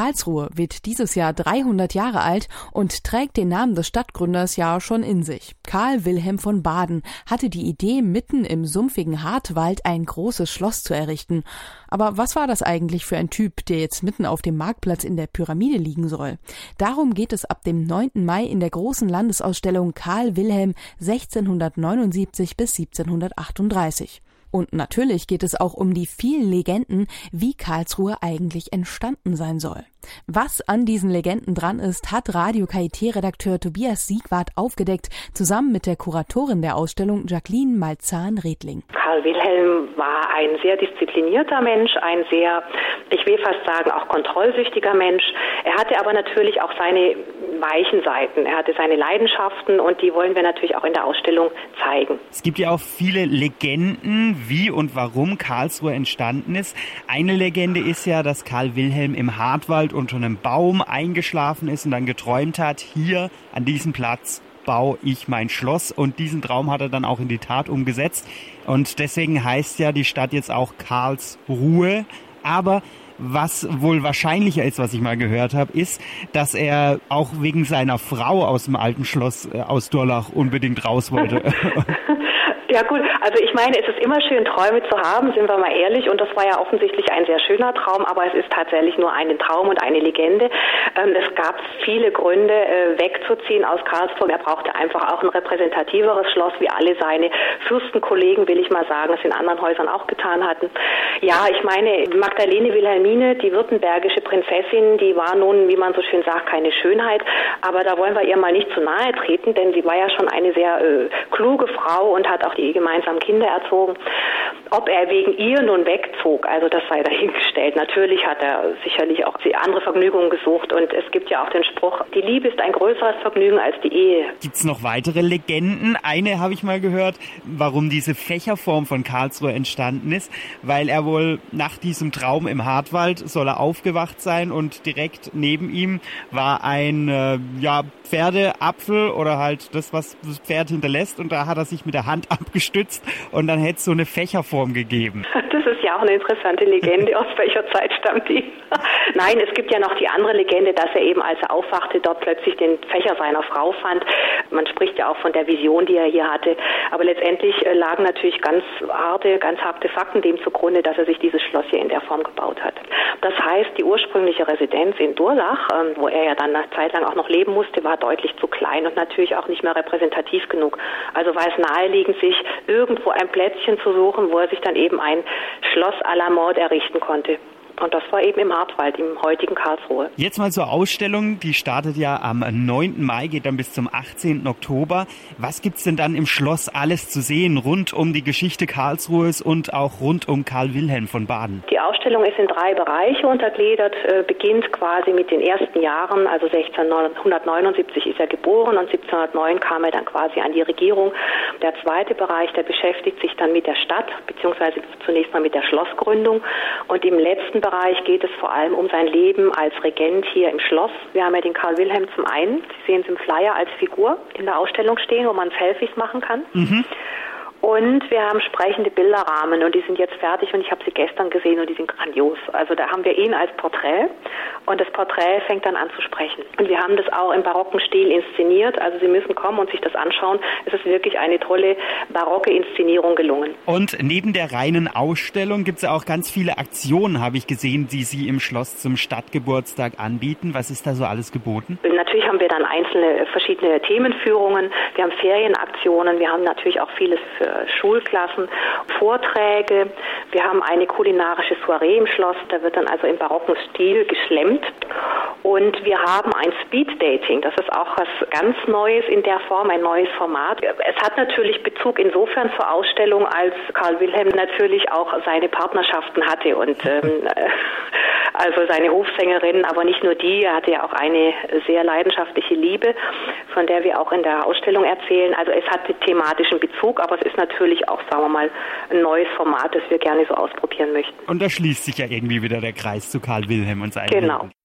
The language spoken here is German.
Karlsruhe wird dieses Jahr 300 Jahre alt und trägt den Namen des Stadtgründers ja schon in sich. Karl Wilhelm von Baden hatte die Idee, mitten im sumpfigen Hartwald ein großes Schloss zu errichten. Aber was war das eigentlich für ein Typ, der jetzt mitten auf dem Marktplatz in der Pyramide liegen soll? Darum geht es ab dem 9. Mai in der großen Landesausstellung Karl Wilhelm 1679 bis 1738. Und natürlich geht es auch um die vielen Legenden, wie Karlsruhe eigentlich entstanden sein soll. Was an diesen Legenden dran ist, hat Radio KIT-Redakteur Tobias Siegwart aufgedeckt, zusammen mit der Kuratorin der Ausstellung Jacqueline Malzahn-Redling. Karl Wilhelm war ein sehr disziplinierter Mensch, ein sehr, ich will fast sagen, auch kontrollsüchtiger Mensch. Er hatte aber natürlich auch seine weichen Seiten. Er hatte seine Leidenschaften und die wollen wir natürlich auch in der Ausstellung zeigen. Es gibt ja auch viele Legenden, wie und warum Karlsruhe entstanden ist. Eine Legende ist ja, dass Karl Wilhelm im Hartwald unter einem Baum eingeschlafen ist und dann geträumt hat, hier an diesem Platz baue ich mein Schloss und diesen Traum hat er dann auch in die Tat umgesetzt und deswegen heißt ja die Stadt jetzt auch Karlsruhe. Aber was wohl wahrscheinlicher ist, was ich mal gehört habe, ist, dass er auch wegen seiner Frau aus dem alten Schloss äh, aus Durlach unbedingt raus wollte. Ja gut, also ich meine, es ist immer schön, Träume zu haben, sind wir mal ehrlich. Und das war ja offensichtlich ein sehr schöner Traum, aber es ist tatsächlich nur ein Traum und eine Legende. Ähm, es gab viele Gründe, äh, wegzuziehen aus Karlsruhe. Er brauchte einfach auch ein repräsentativeres Schloss, wie alle seine Fürstenkollegen, will ich mal sagen, es in anderen Häusern auch getan hatten. Ja, ich meine, Magdalene Wilhelmine, die württembergische Prinzessin, die war nun, wie man so schön sagt, keine Schönheit. Aber da wollen wir ihr mal nicht zu nahe treten, denn sie war ja schon eine sehr äh, kluge Frau und hat auch die gemeinsam Kinder erzogen. Ob er wegen ihr nun wegzog, also das sei dahingestellt. Natürlich hat er sicherlich auch andere Vergnügungen gesucht und es gibt ja auch den Spruch, die Liebe ist ein größeres Vergnügen als die Ehe. Gibt es noch weitere Legenden? Eine habe ich mal gehört, warum diese Fächerform von Karlsruhe entstanden ist, weil er wohl nach diesem Traum im Hartwald soll er aufgewacht sein und direkt neben ihm war ein äh, ja, Pferdeapfel oder halt das, was das Pferd hinterlässt und da hat er sich mit der Hand abgestützt und dann hätte es so eine Fächerform gegeben. Das ist ja auch eine interessante Legende. Aus welcher Zeit stammt die? Nein, es gibt ja noch die andere Legende, dass er eben, als er aufwachte, dort plötzlich den Fächer seiner Frau fand. Man spricht ja auch von der Vision, die er hier hatte. Aber letztendlich äh, lagen natürlich ganz harte, ganz harte Fakten dem zugrunde, dass er sich dieses Schloss hier in der Form gebaut hat. Das heißt, die ursprüngliche Residenz in Durlach, ähm, wo er ja dann eine Zeit lang auch noch leben musste, war deutlich zu klein und natürlich auch nicht mehr repräsentativ genug. Also war es naheliegend, sich irgendwo ein Plätzchen zu suchen, wo er sich dann eben ein Schloss à la Mode errichten konnte. Und das war eben im Hartwald, im heutigen Karlsruhe. Jetzt mal zur Ausstellung. Die startet ja am 9. Mai, geht dann bis zum 18. Oktober. Was gibt's denn dann im Schloss alles zu sehen rund um die Geschichte Karlsruhes und auch rund um Karl Wilhelm von Baden? Die Ausstellung ist in drei Bereiche untergliedert, äh, beginnt quasi mit den ersten Jahren, also 1679 ist er geboren und 1709 kam er dann quasi an die Regierung. Der zweite Bereich, der beschäftigt sich dann mit der Stadt, beziehungsweise zunächst mal mit der Schlossgründung. Und im letzten Bereich Bereich geht es vor allem um sein Leben als Regent hier im Schloss. Wir haben ja den Karl Wilhelm zum einen, Sie sehen es im Flyer als Figur in der Ausstellung stehen, wo man Selfies machen kann. Mhm. Und wir haben sprechende Bilderrahmen und die sind jetzt fertig und ich habe sie gestern gesehen und die sind grandios. Also da haben wir ihn als Porträt und das Porträt fängt dann an zu sprechen. Und wir haben das auch im barocken Stil inszeniert. Also Sie müssen kommen und sich das anschauen. Es ist wirklich eine tolle barocke Inszenierung gelungen. Und neben der reinen Ausstellung gibt es auch ganz viele Aktionen, habe ich gesehen, die Sie im Schloss zum Stadtgeburtstag anbieten. Was ist da so alles geboten? Natürlich haben wir dann einzelne verschiedene Themenführungen. Wir haben Ferienaktionen. Wir haben natürlich auch vieles für Schulklassen, Vorträge. Wir haben eine kulinarische Soiree im Schloss, da wird dann also im barocken Stil geschlemmt. Und wir haben ein Speed Dating, das ist auch was ganz Neues in der Form, ein neues Format. Es hat natürlich Bezug insofern zur Ausstellung, als Karl Wilhelm natürlich auch seine Partnerschaften hatte und ähm, also seine Hofsängerin, aber nicht nur die, er hatte ja auch eine sehr leidenschaftliche Liebe, von der wir auch in der Ausstellung erzählen. Also es hat thematischen Bezug, aber es ist natürlich auch, sagen wir mal, ein neues Format, das wir gerne so ausprobieren möchten. Und da schließt sich ja irgendwie wieder der Kreis zu Karl Wilhelm und seinem Genau. Leben.